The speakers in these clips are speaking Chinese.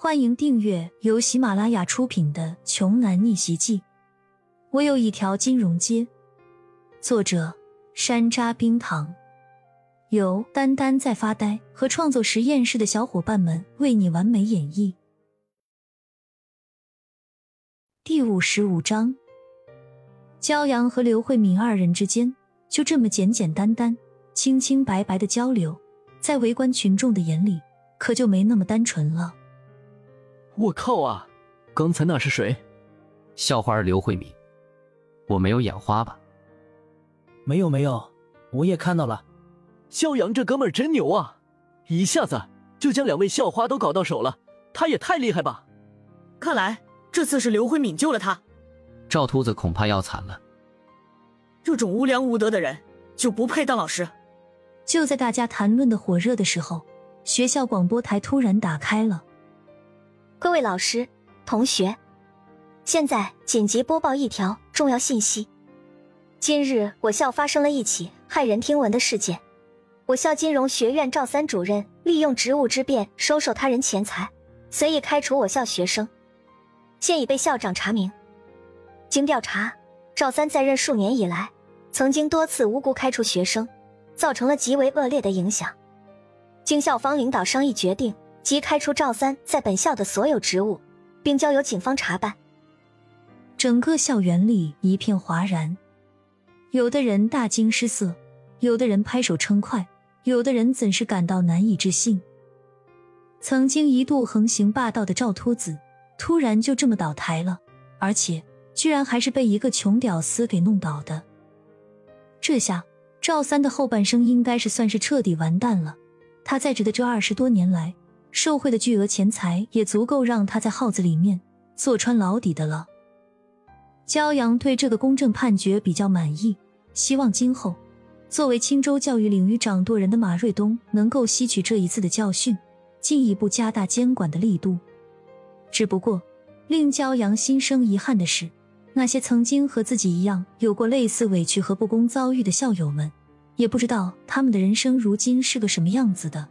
欢迎订阅由喜马拉雅出品的《穷男逆袭记》。我有一条金融街。作者：山楂冰糖，由丹丹在发呆和创作实验室的小伙伴们为你完美演绎。第五十五章，焦阳和刘慧敏二人之间就这么简简单单、清清白白的交流，在围观群众的眼里，可就没那么单纯了。我靠啊！刚才那是谁？校花刘慧敏，我没有眼花吧？没有没有，我也看到了。肖阳这哥们儿真牛啊！一下子就将两位校花都搞到手了，他也太厉害吧！看来这次是刘慧敏救了他。赵秃子恐怕要惨了。这种无良无德的人就不配当老师。就在大家谈论的火热的时候，学校广播台突然打开了。各位老师、同学，现在紧急播报一条重要信息：今日我校发生了一起骇人听闻的事件。我校金融学院赵三主任利用职务之便收受他人钱财，随意开除我校学生，现已被校长查明。经调查，赵三在任数年以来，曾经多次无故开除学生，造成了极为恶劣的影响。经校方领导商议决定。即开除赵三在本校的所有职务，并交由警方查办。整个校园里一片哗然，有的人大惊失色，有的人拍手称快，有的人怎是感到难以置信。曾经一度横行霸道的赵秃子，突然就这么倒台了，而且居然还是被一个穷屌丝给弄倒的。这下赵三的后半生应该是算是彻底完蛋了。他在职的这二十多年来。受贿的巨额钱财也足够让他在号子里面坐穿牢底的了。焦阳对这个公正判决比较满意，希望今后作为青州教育领域掌舵人的马瑞东能够吸取这一次的教训，进一步加大监管的力度。只不过令焦阳心生遗憾的是，那些曾经和自己一样有过类似委屈和不公遭遇的校友们，也不知道他们的人生如今是个什么样子的。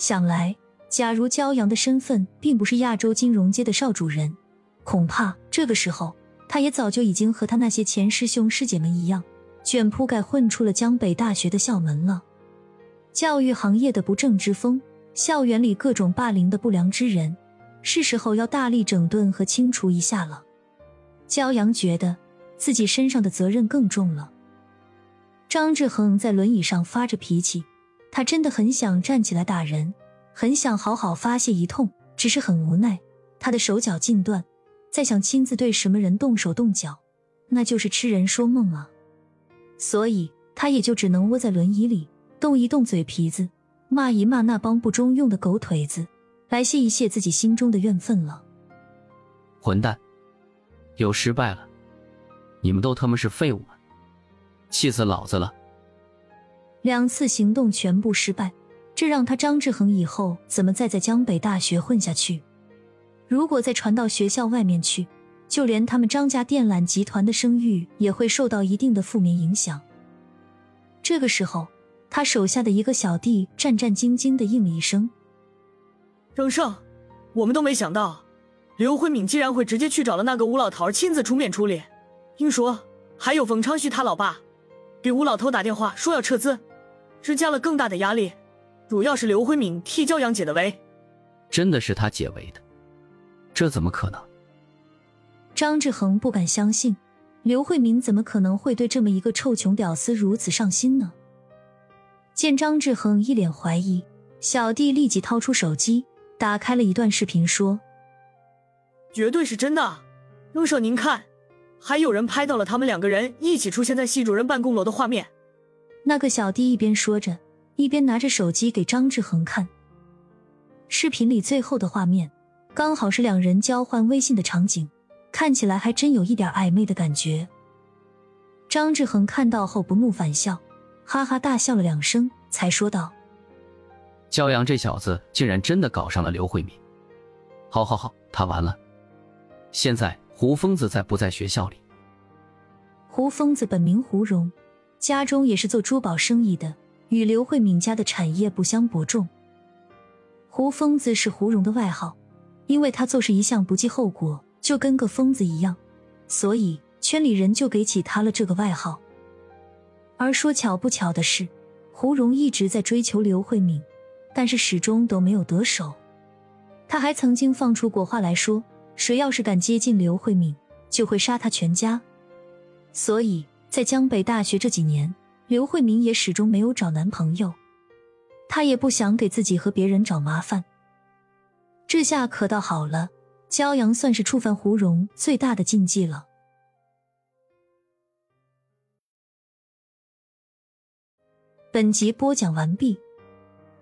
想来，假如焦阳的身份并不是亚洲金融街的少主人，恐怕这个时候他也早就已经和他那些前师兄师姐们一样，卷铺盖混出了江北大学的校门了。教育行业的不正之风，校园里各种霸凌的不良之人，是时候要大力整顿和清除一下了。焦阳觉得自己身上的责任更重了。张志恒在轮椅上发着脾气。他真的很想站起来打人，很想好好发泄一通，只是很无奈，他的手脚尽断，再想亲自对什么人动手动脚，那就是痴人说梦啊！所以他也就只能窝在轮椅里，动一动嘴皮子，骂一骂那帮不中用的狗腿子，来泄一泄自己心中的怨愤了。混蛋，又失败了！你们都他妈是废物！气死老子了！两次行动全部失败，这让他张志恒以后怎么再在江北大学混下去？如果再传到学校外面去，就连他们张家电缆集团的声誉也会受到一定的负面影响。这个时候，他手下的一个小弟战战兢兢的应了一声：“张胜，我们都没想到，刘慧敏竟然会直接去找了那个吴老头亲自出面处理。听说还有冯昌旭他老爸给吴老头打电话说要撤资。”施加了更大的压力，主要是刘慧敏替焦阳解的围，真的是他解围的？这怎么可能？张志恒不敢相信，刘慧敏怎么可能会对这么一个臭穷屌丝如此上心呢？见张志恒一脸怀疑，小弟立即掏出手机，打开了一段视频，说：“绝对是真的，翁少您看，还有人拍到了他们两个人一起出现在系主任办公楼的画面。”那个小弟一边说着，一边拿着手机给张志恒看。视频里最后的画面，刚好是两人交换微信的场景，看起来还真有一点暧昧的感觉。张志恒看到后不怒反笑，哈哈大笑了两声，才说道：“骄阳这小子竟然真的搞上了刘慧敏，好好好，他完了。现在胡疯子在不在学校里？胡疯子本名胡荣。”家中也是做珠宝生意的，与刘慧敏家的产业不相伯仲。胡疯子是胡蓉的外号，因为他做事一向不计后果，就跟个疯子一样，所以圈里人就给起他了这个外号。而说巧不巧的是，胡蓉一直在追求刘慧敏，但是始终都没有得手。他还曾经放出过话来说，谁要是敢接近刘慧敏，就会杀他全家。所以在江北大学这几年，刘慧敏也始终没有找男朋友。她也不想给自己和别人找麻烦。这下可倒好了，骄阳算是触犯胡蓉最大的禁忌了。本集播讲完毕，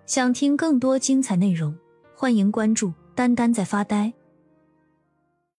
想听更多精彩内容，欢迎关注“丹丹在发呆”。